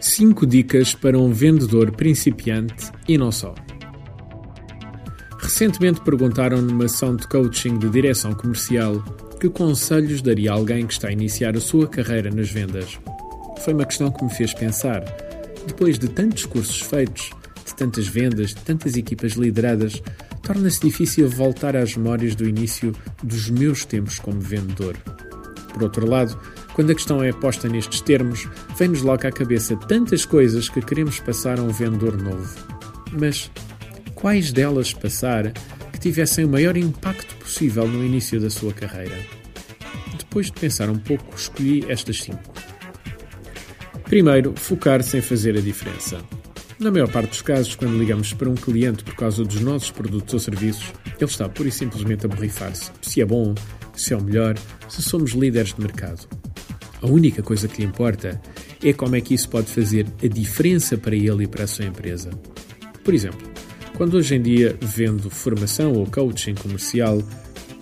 5 dicas para um vendedor principiante e não só. Recentemente perguntaram numa ação de coaching de direção comercial que conselhos daria alguém que está a iniciar a sua carreira nas vendas. Foi uma questão que me fez pensar. Depois de tantos cursos feitos, de tantas vendas, de tantas equipas lideradas, torna-se difícil voltar às memórias do início dos meus tempos como vendedor. Por outro lado, quando a questão é posta nestes termos, vem-nos logo à cabeça tantas coisas que queremos passar a um vendedor novo. Mas quais delas passar que tivessem o maior impacto possível no início da sua carreira? Depois de pensar um pouco, escolhi estas cinco. Primeiro, focar-se em fazer a diferença. Na maior parte dos casos, quando ligamos para um cliente por causa dos nossos produtos ou serviços, ele está pura e simplesmente a borrifar-se. Se é bom, se é o melhor, se somos líderes de mercado. A única coisa que lhe importa é como é que isso pode fazer a diferença para ele e para a sua empresa. Por exemplo, quando hoje em dia vendo formação ou coaching comercial,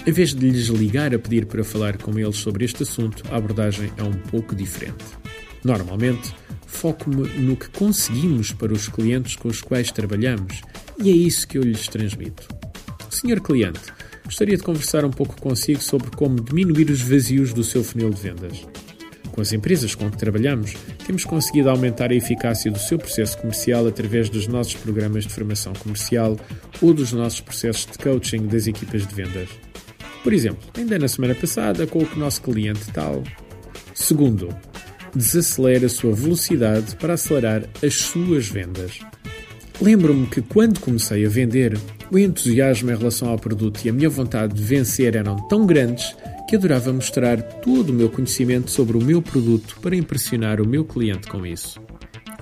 em vez de lhes ligar a pedir para falar com eles sobre este assunto, a abordagem é um pouco diferente. Normalmente, foco-me no que conseguimos para os clientes com os quais trabalhamos e é isso que eu lhes transmito. Senhor cliente, gostaria de conversar um pouco consigo sobre como diminuir os vazios do seu funil de vendas. Com as empresas com que trabalhamos, temos conseguido aumentar a eficácia do seu processo comercial através dos nossos programas de formação comercial ou dos nossos processos de coaching das equipas de vendas. Por exemplo, ainda na semana passada, com o nosso cliente tal. Segundo, desacelera a sua velocidade para acelerar as suas vendas. Lembro-me que quando comecei a vender, o entusiasmo em relação ao produto e a minha vontade de vencer eram tão grandes que adorava mostrar todo o meu conhecimento sobre o meu produto para impressionar o meu cliente com isso.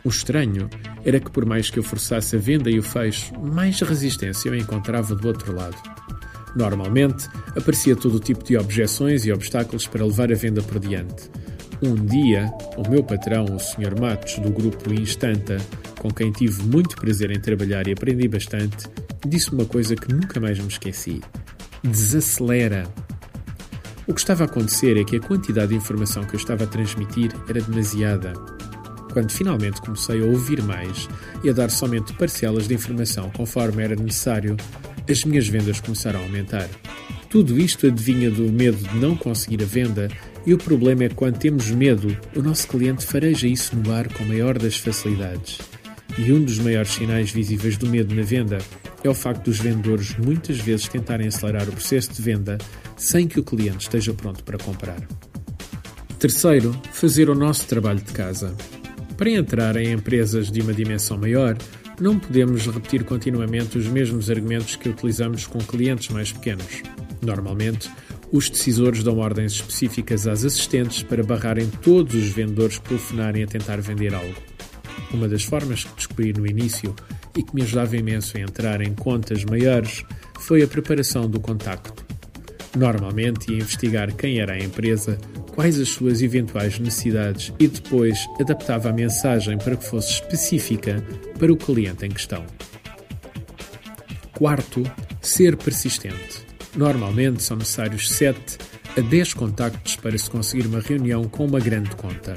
O estranho era que, por mais que eu forçasse a venda e o fecho, mais resistência eu encontrava do outro lado. Normalmente, aparecia todo o tipo de objeções e obstáculos para levar a venda por diante. Um dia, o meu patrão, o Sr. Matos, do grupo Instanta, com quem tive muito prazer em trabalhar e aprendi bastante, disse uma coisa que nunca mais me esqueci: desacelera. O que estava a acontecer é que a quantidade de informação que eu estava a transmitir era demasiada. Quando finalmente comecei a ouvir mais e a dar somente parcelas de informação conforme era necessário, as minhas vendas começaram a aumentar. Tudo isto adivinha do medo de não conseguir a venda, e o problema é que quando temos medo, o nosso cliente fareja isso no ar com a maior das facilidades. E um dos maiores sinais visíveis do medo na venda é o facto dos vendedores muitas vezes tentarem acelerar o processo de venda sem que o cliente esteja pronto para comprar. Terceiro, fazer o nosso trabalho de casa. Para entrar em empresas de uma dimensão maior, não podemos repetir continuamente os mesmos argumentos que utilizamos com clientes mais pequenos. Normalmente, os decisores dão ordens específicas às assistentes para barrarem todos os vendedores que telefonarem a tentar vender algo. Uma das formas que descobri no início e que me ajudava imenso a entrar em contas maiores foi a preparação do contacto. Normalmente ia investigar quem era a empresa, quais as suas eventuais necessidades e depois adaptava a mensagem para que fosse específica para o cliente em questão. Quarto, ser persistente. Normalmente são necessários 7 a 10 contactos para se conseguir uma reunião com uma grande conta.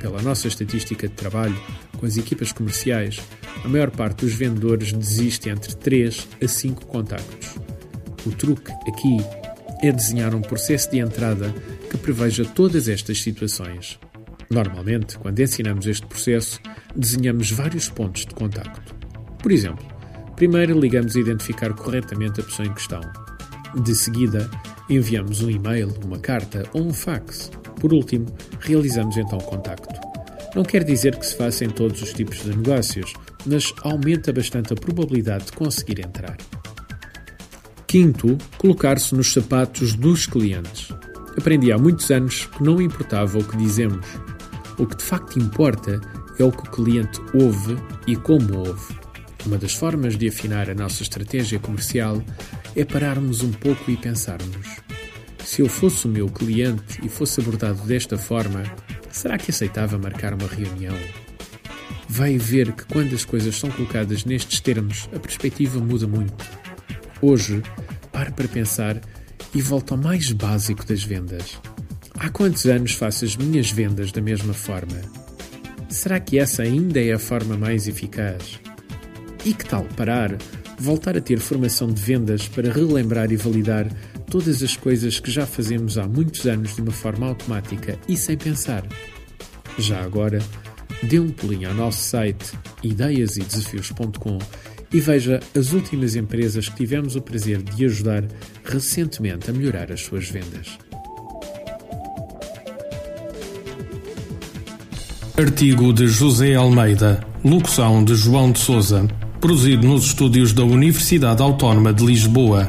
Pela nossa estatística de trabalho com as equipas comerciais, a maior parte dos vendedores desiste entre 3 a 5 contactos. O truque aqui é desenhar um processo de entrada que preveja todas estas situações. Normalmente, quando ensinamos este processo, desenhamos vários pontos de contacto. Por exemplo, primeiro ligamos a identificar corretamente a pessoa em questão. De seguida, enviamos um e-mail, uma carta ou um fax. Por último, realizamos então o contacto. Não quer dizer que se faça em todos os tipos de negócios, mas aumenta bastante a probabilidade de conseguir entrar. Quinto, colocar-se nos sapatos dos clientes. Aprendi há muitos anos que não importava o que dizemos. O que de facto importa é o que o cliente ouve e como ouve. Uma das formas de afinar a nossa estratégia comercial é pararmos um pouco e pensarmos: se eu fosse o meu cliente e fosse abordado desta forma, será que aceitava marcar uma reunião? Vai ver que quando as coisas são colocadas nestes termos, a perspectiva muda muito. Hoje, pare para pensar e volta ao mais básico das vendas. Há quantos anos faço as minhas vendas da mesma forma? Será que essa ainda é a forma mais eficaz? E que tal parar, voltar a ter formação de vendas para relembrar e validar todas as coisas que já fazemos há muitos anos de uma forma automática e sem pensar? Já agora, dê um pulinho ao nosso site ideiasedesafios.com e veja as últimas empresas que tivemos o prazer de ajudar recentemente a melhorar as suas vendas. Artigo de José Almeida, locução de João de Souza, produzido nos estúdios da Universidade Autónoma de Lisboa.